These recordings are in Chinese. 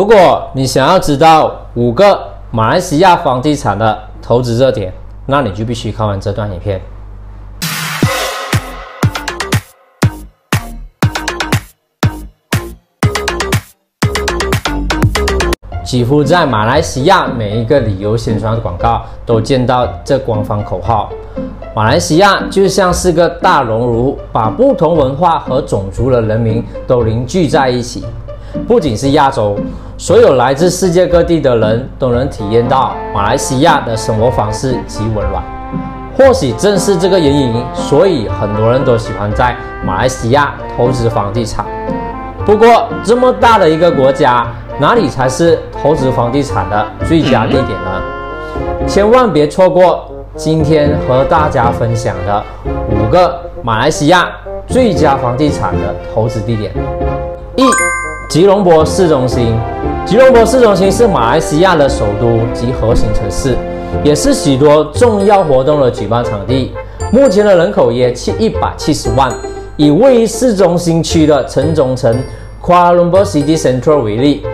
如果你想要知道五个马来西亚房地产的投资热点，那你就必须看完这段影片。几乎在马来西亚每一个旅游宣传广告都见到这官方口号。马来西亚就像是个大熔炉，把不同文化和种族的人民都凝聚在一起。不仅是亚洲，所有来自世界各地的人都能体验到马来西亚的生活方式及温暖。或许正是这个原因，所以很多人都喜欢在马来西亚投资房地产。不过，这么大的一个国家，哪里才是投资房地产的最佳地点呢？千万别错过今天和大家分享的五个马来西亚最佳房地产的投资地点。吉隆坡市中心。吉隆坡市中心是马来西亚的首都及核心城市，也是许多重要活动的举办场地。目前的人口约七一百七十万。以位于市中心区的城中城 Kuala Lumpur City Central 为例，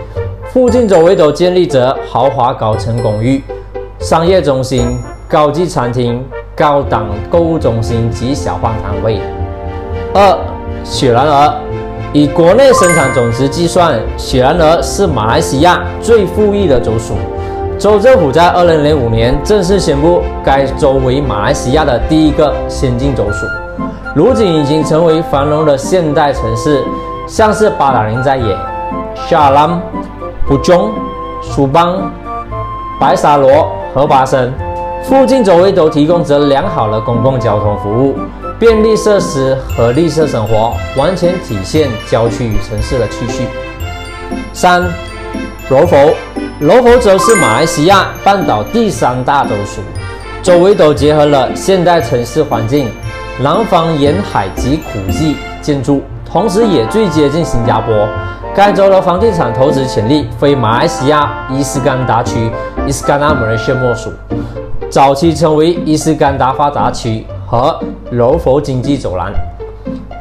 附近周围都建立着豪华高层公寓、商业中心、高级餐厅、高档购物中心及小贩摊位。二、雪兰莪，以国内生产总值计算，雪兰莪是马来西亚最富裕的州属。州政府在2005年正式宣布该州为马来西亚的第一个先进州属。如今已经成为繁荣的现代城市，像是巴达林在野、沙兰、布中、苏邦、白沙罗和巴生，附近周围都提供着良好的公共交通服务、便利设施和绿色生活，完全体现郊区与城市的气息。三、柔佛，柔佛州是马来西亚半岛第三大州属，周围都结合了现代城市环境。南方沿海及古迹建筑，同时也最接近新加坡。该州的房地产投资潜力非马来西亚伊斯干达区伊斯干达 Malaysia 莫属。早期称为伊斯干达发达区和柔佛经济走廊。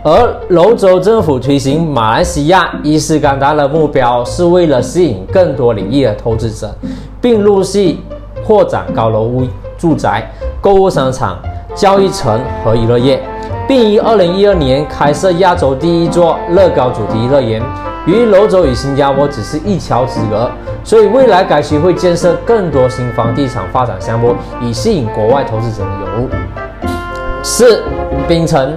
而柔州政府推行马来西亚伊斯干达的目标，是为了吸引更多领域的投资者，并陆续扩展高楼屋住宅、购物商场。教育城和娱乐业，并于二零一二年开设亚洲第一座乐高主题乐园。由于柔州与新加坡只是一桥之隔，所以未来该区会建设更多新房地产发展项目，以吸引国外投资者的涌入。四、槟城，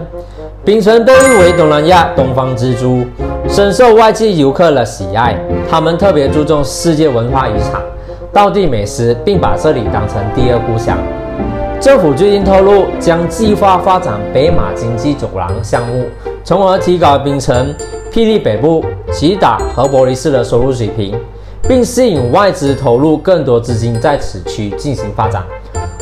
槟城被誉为东南亚东方之珠，深受外界游客的喜爱。他们特别注重世界文化遗产、当地美食，并把这里当成第二故乡。政府最近透露，将计划发展北马经济走廊项目，从而提高槟城、霹雳北部、吉打和伯利斯的收入水平，并吸引外资投入更多资金在此区进行发展。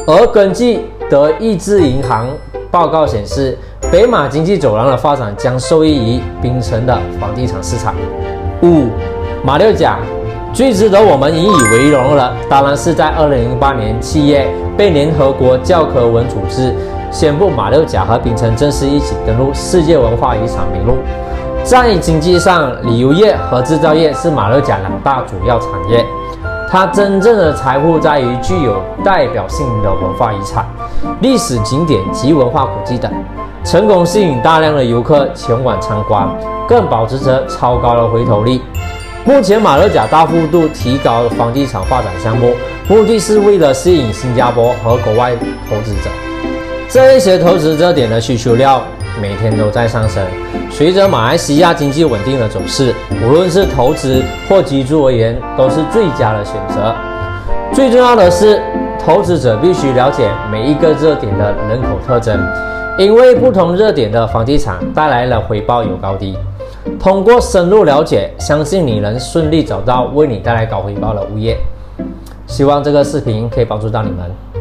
而根据德意志银行报告显示，北马经济走廊的发展将受益于槟城的房地产市场。五、马六甲。最值得我们引以为荣的，当然是在二零零八年七月被联合国教科文组织宣布马六甲和槟城正式一起登陆世界文化遗产名录。在经济上，旅游业和制造业是马六甲两大主要产业。它真正的财富在于具有代表性的文化遗产、历史景点及文化古迹等，成功吸引大量的游客前往参观，更保持着超高的回头率。目前，马六甲大幅度提高房地产发展项目，目的是为了吸引新加坡和国外投资者。这一些投资热点的需求量每天都在上升。随着马来西亚经济稳定的走势，无论是投资或居住而言，都是最佳的选择。最重要的是，投资者必须了解每一个热点的人口特征，因为不同热点的房地产带来了回报有高低。通过深入了解，相信你能顺利找到为你带来高回报的物业。希望这个视频可以帮助到你们。